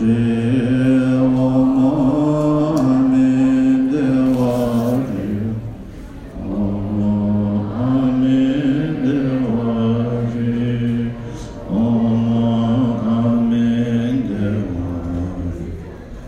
Jai